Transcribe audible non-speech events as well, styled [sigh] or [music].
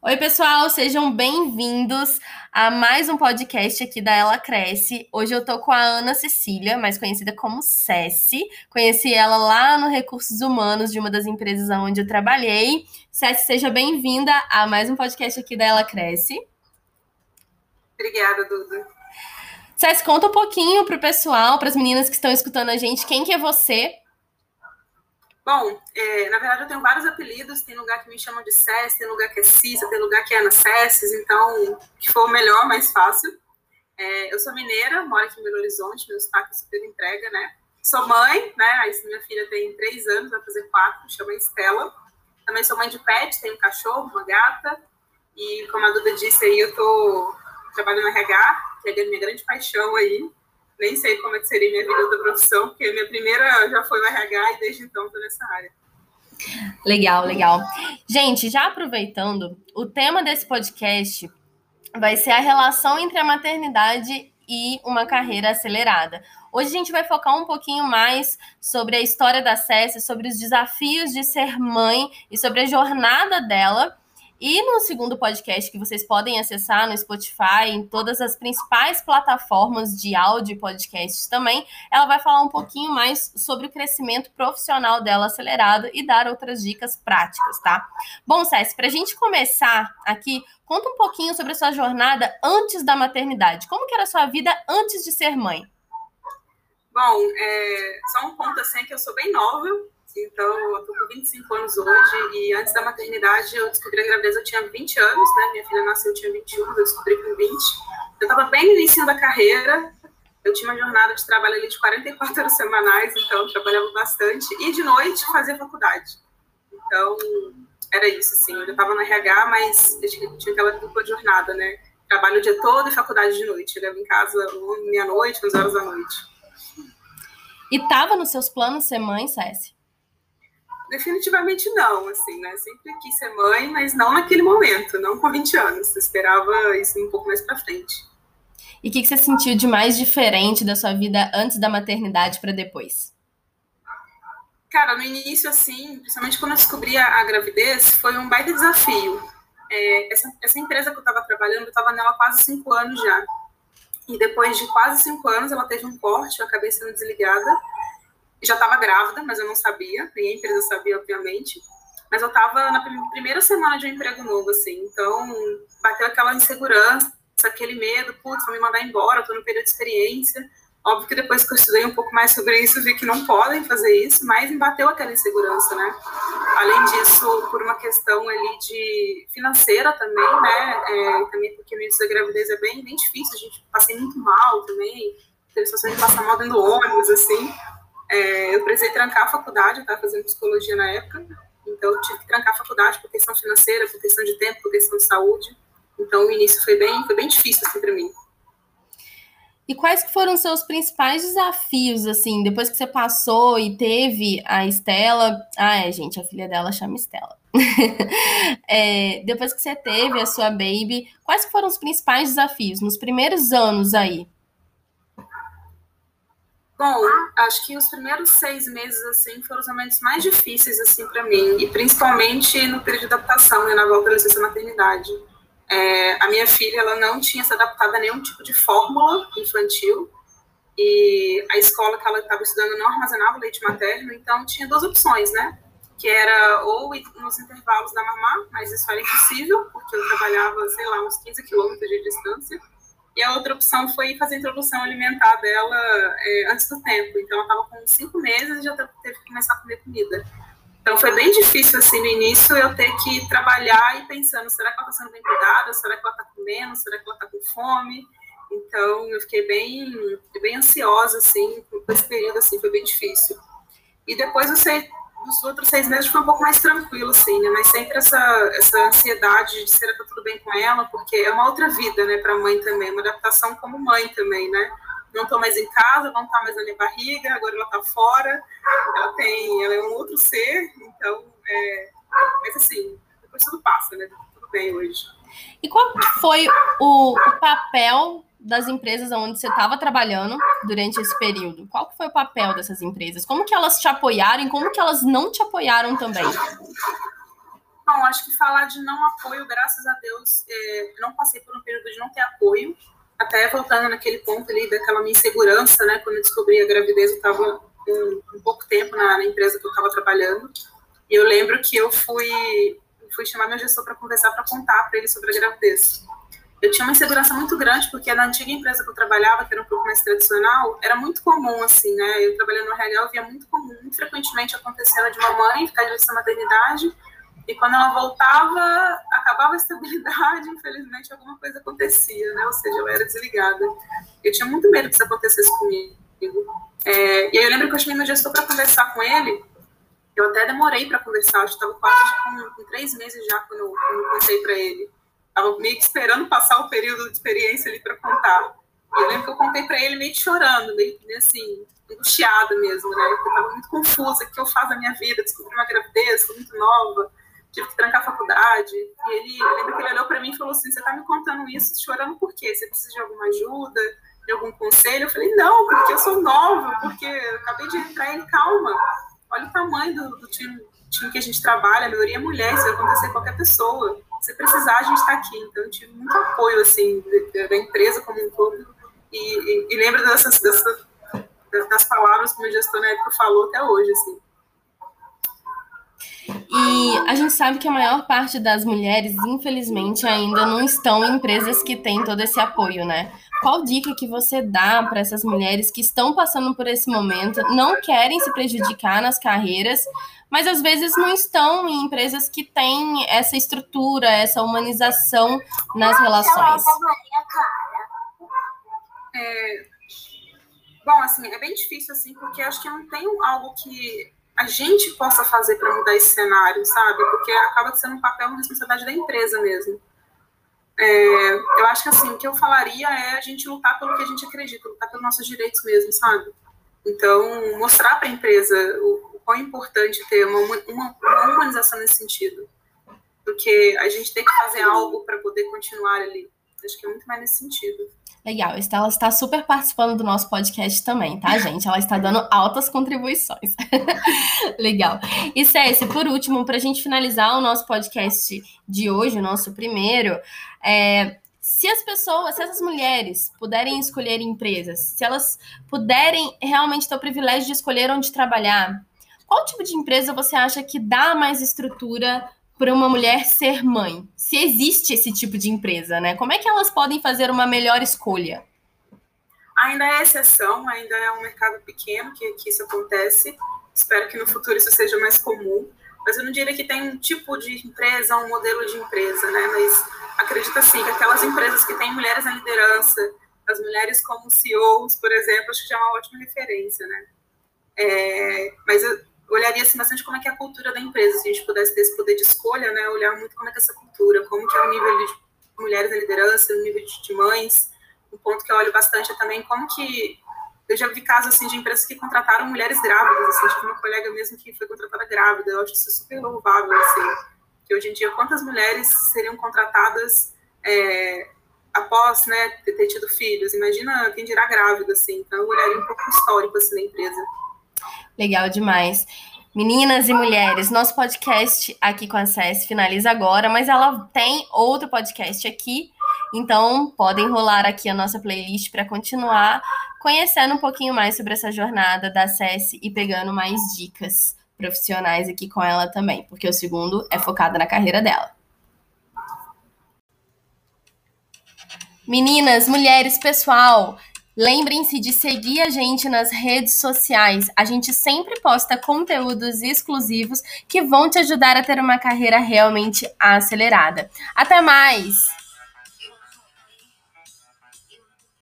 Oi, pessoal, sejam bem-vindos a mais um podcast aqui da Ela Cresce. Hoje eu tô com a Ana Cecília, mais conhecida como Cessi. Conheci ela lá no Recursos Humanos de uma das empresas onde eu trabalhei. Cessi, seja bem-vinda a mais um podcast aqui da Ela Cresce. Obrigada, Duda. Cessi, conta um pouquinho pro pessoal, para as meninas que estão escutando a gente, quem que é você Bom, é, na verdade eu tenho vários apelidos, tem lugar que me chamam de Cess, tem lugar que é Cissa, tem lugar que é Ana Cesses, então, que for o melhor, mais fácil. É, eu sou mineira, moro aqui em Belo Horizonte, meu sotaque super entrega, né? Sou mãe, né? Minha filha tem três anos, vai fazer quatro, chama Estela. Também sou mãe de pet, tenho um cachorro, uma gata. E como a Duda disse aí, eu tô trabalhando no RH, que é a minha grande paixão aí nem sei como é que seria minha vida da profissão, porque minha primeira já foi o RH e desde então estou nessa área. Legal, legal. Gente, já aproveitando, o tema desse podcast vai ser a relação entre a maternidade e uma carreira acelerada. Hoje a gente vai focar um pouquinho mais sobre a história da Cécia, sobre os desafios de ser mãe e sobre a jornada dela e no segundo podcast, que vocês podem acessar no Spotify, em todas as principais plataformas de áudio e podcast também, ela vai falar um pouquinho mais sobre o crescimento profissional dela acelerado e dar outras dicas práticas, tá? Bom, César, para a gente começar aqui, conta um pouquinho sobre a sua jornada antes da maternidade. Como que era a sua vida antes de ser mãe? Bom, é, só um ponto assim que eu sou bem nova, então, eu tô com 25 anos hoje e antes da maternidade eu descobri a gravidez, eu tinha 20 anos, né? Minha filha nasceu, eu tinha 21, eu descobri com 20. Eu tava bem no início da carreira, eu tinha uma jornada de trabalho ali de 44 horas semanais, então eu trabalhava bastante. E de noite fazia faculdade. Então, era isso, assim. Eu tava no RH, mas tinha aquela dupla jornada, né? Trabalho o dia todo e faculdade de noite. Chegava em casa meia-noite, 11 horas da noite. E tava nos seus planos ser mãe, Cécia? Definitivamente não, assim, né? Sempre quis ser mãe, mas não naquele momento, não com 20 anos. Eu esperava isso um pouco mais para frente. E o que, que, você sentiu de mais diferente da sua vida antes da maternidade para depois? Cara, no início, assim, principalmente quando eu descobri a, a gravidez, foi um baita desafio. É, essa, essa, empresa que eu estava trabalhando, eu estava nela quase cinco anos já. E depois de quase cinco anos, ela teve um corte, eu acabei sendo desligada já estava grávida, mas eu não sabia, nem a empresa sabia, obviamente. Mas eu estava na primeira semana de um emprego novo, assim, então bateu aquela insegurança, aquele medo, putz, vão me mandar embora, estou no período de experiência. Óbvio que depois que eu estudei um pouco mais sobre isso, vi que não podem fazer isso, mas me bateu aquela insegurança, né? Além disso, por uma questão ali de financeira também, né? É, também porque o início da gravidez é bem, bem difícil, a gente passei muito mal também, teve situações de passar mal dentro do ônibus, assim. É, eu precisei trancar a faculdade, eu estava fazendo psicologia na época, então eu tive que trancar a faculdade por questão financeira, por questão de tempo, por questão de saúde. Então o início foi bem, foi bem difícil assim para mim. E quais foram os seus principais desafios, assim, depois que você passou e teve a Estela? Ah, é, gente, a filha dela chama Estela. [laughs] é, depois que você teve a sua baby, quais foram os principais desafios nos primeiros anos aí? Bom, acho que os primeiros seis meses assim foram os momentos mais difíceis assim para mim e principalmente no período de adaptação, né, na volta da licença maternidade. É, a minha filha ela não tinha se adaptado a nenhum tipo de fórmula infantil e a escola que ela estava estudando não armazenava leite materno, então tinha duas opções, né? Que era ou nos intervalos da mamá, mas isso era impossível porque eu trabalhava, sei lá, uns 15 quilômetros de distância e a outra opção foi fazer a introdução alimentar dela é, antes do tempo. Então, ela estava com cinco meses e já teve que começar a comer comida. Então, foi bem difícil, assim, no início, eu ter que trabalhar e pensando, será que ela está sendo bem cuidada? Será que ela está comendo? Será que ela está com fome? Então, eu fiquei bem, bem ansiosa, assim, por esse período, assim, foi bem difícil. E depois, eu nos outros seis meses foi um pouco mais tranquilo, assim, né? Mas sempre essa, essa ansiedade de será que tá tudo bem com ela, porque é uma outra vida, né, para a mãe também, uma adaptação como mãe também, né? Não estou mais em casa, não está mais na minha barriga, agora ela está fora, ela tem, ela é um outro ser, então, é, mas assim, depois tudo passa, né? Tudo bem hoje. E qual foi o, o papel das empresas onde você estava trabalhando durante esse período? Qual que foi o papel dessas empresas? Como que elas te apoiaram e como que elas não te apoiaram também? Bom, acho que falar de não apoio, graças a Deus, é, não passei por um período de não ter apoio. Até voltando naquele ponto ali daquela minha insegurança, né? Quando eu descobri a gravidez, eu estava um, um, pouco tempo na, na empresa que eu estava trabalhando. E eu lembro que eu fui, fui chamar meu gestor para conversar, para contar para ele sobre a gravidez. Eu tinha uma insegurança muito grande, porque na antiga empresa que eu trabalhava, que era um pouco mais tradicional, era muito comum, assim, né? Eu trabalhando no RH, eu via muito comum, muito frequentemente acontecendo de uma mãe ficar de licença maternidade, e quando ela voltava, acabava a estabilidade, [laughs] infelizmente alguma coisa acontecia, né? Ou seja, eu era desligada. Eu tinha muito medo que isso acontecesse comigo. É, e aí eu lembro que eu chamei meu gestor para conversar com ele, eu até demorei para conversar, acho que estava quase com, com, três meses já quando, quando eu contei para ele. Estava meio que esperando passar o período de experiência ali para contar. E eu lembro que eu contei para ele meio que chorando, meio, meio assim, angustiada mesmo, né? Eu estava muito confusa, o que eu faço na minha vida? Descobri uma gravidez, sou muito nova, tive que trancar a faculdade. E ele, eu lembro que ele olhou para mim e falou assim: Você está me contando isso chorando por quê? Você precisa de alguma ajuda, de algum conselho? Eu falei: Não, porque eu sou nova, porque eu acabei de entrar. Ele, calma, olha o tamanho do, do time, time, que a gente trabalha, a maioria é mulher, isso vai acontecer com qualquer pessoa. Se precisar, a gente está aqui. Então, eu tive muito apoio, assim, da empresa como um todo. E, e, e lembro dessas, dessas, das palavras que o meu gestor na época falou até hoje, assim. E a gente sabe que a maior parte das mulheres, infelizmente, ainda não estão em empresas que têm todo esse apoio, né? Qual dica que você dá para essas mulheres que estão passando por esse momento, não querem se prejudicar nas carreiras, mas às vezes não estão em empresas que têm essa estrutura, essa humanização nas relações? É, bom, assim, é bem difícil, assim, porque acho que não tem algo que a gente possa fazer para mudar esse cenário, sabe? Porque acaba sendo um papel, uma responsabilidade da empresa mesmo. É, eu acho que assim, o que eu falaria é a gente lutar pelo que a gente acredita, lutar pelos nossos direitos mesmo, sabe? Então, mostrar para a empresa o, o quão importante ter uma, uma, uma, humanização nesse sentido. Porque a gente tem que fazer algo para poder continuar ali. Acho que é muito mais nesse sentido. Legal, ela está super participando do nosso podcast também, tá, gente? Ela está dando altas contribuições. [laughs] Legal. E Cécia, por último, para a gente finalizar o nosso podcast de hoje, o nosso primeiro, é, se as pessoas, se essas mulheres puderem escolher empresas, se elas puderem realmente ter o privilégio de escolher onde trabalhar, qual tipo de empresa você acha que dá mais estrutura para uma mulher ser mãe? Se existe esse tipo de empresa, né? Como é que elas podem fazer uma melhor escolha? Ainda é exceção, ainda é um mercado pequeno que, que isso acontece. Espero que no futuro isso seja mais comum. Mas eu não diria que tem um tipo de empresa, um modelo de empresa, né? Mas acredito assim que aquelas empresas que têm mulheres na liderança, as mulheres como CEOs, por exemplo, acho que já é uma ótima referência, né? É, mas eu, olharia assim, bastante como é que é a cultura da empresa, se a gente pudesse ter esse poder de muito como é que é essa cultura, como que é o nível de mulheres na liderança, o nível de mães, um ponto que eu olho bastante é também como que eu já vi casos assim de empresas que contrataram mulheres grávidas, assim, tive uma colega mesmo que foi contratada grávida, eu acho isso super louvável, assim, que hoje em dia quantas mulheres seriam contratadas é, após, né, ter, tido filhos, imagina quem dirá grávida, assim, então eu olharia um pouco histórico, assim, da empresa. Legal demais. Meninas e mulheres, nosso podcast aqui com a Cess finaliza agora, mas ela tem outro podcast aqui, então podem rolar aqui a nossa playlist para continuar conhecendo um pouquinho mais sobre essa jornada da Cess e pegando mais dicas profissionais aqui com ela também, porque o segundo é focado na carreira dela. Meninas, mulheres, pessoal, Lembrem-se de seguir a gente nas redes sociais. A gente sempre posta conteúdos exclusivos que vão te ajudar a ter uma carreira realmente acelerada. Até mais!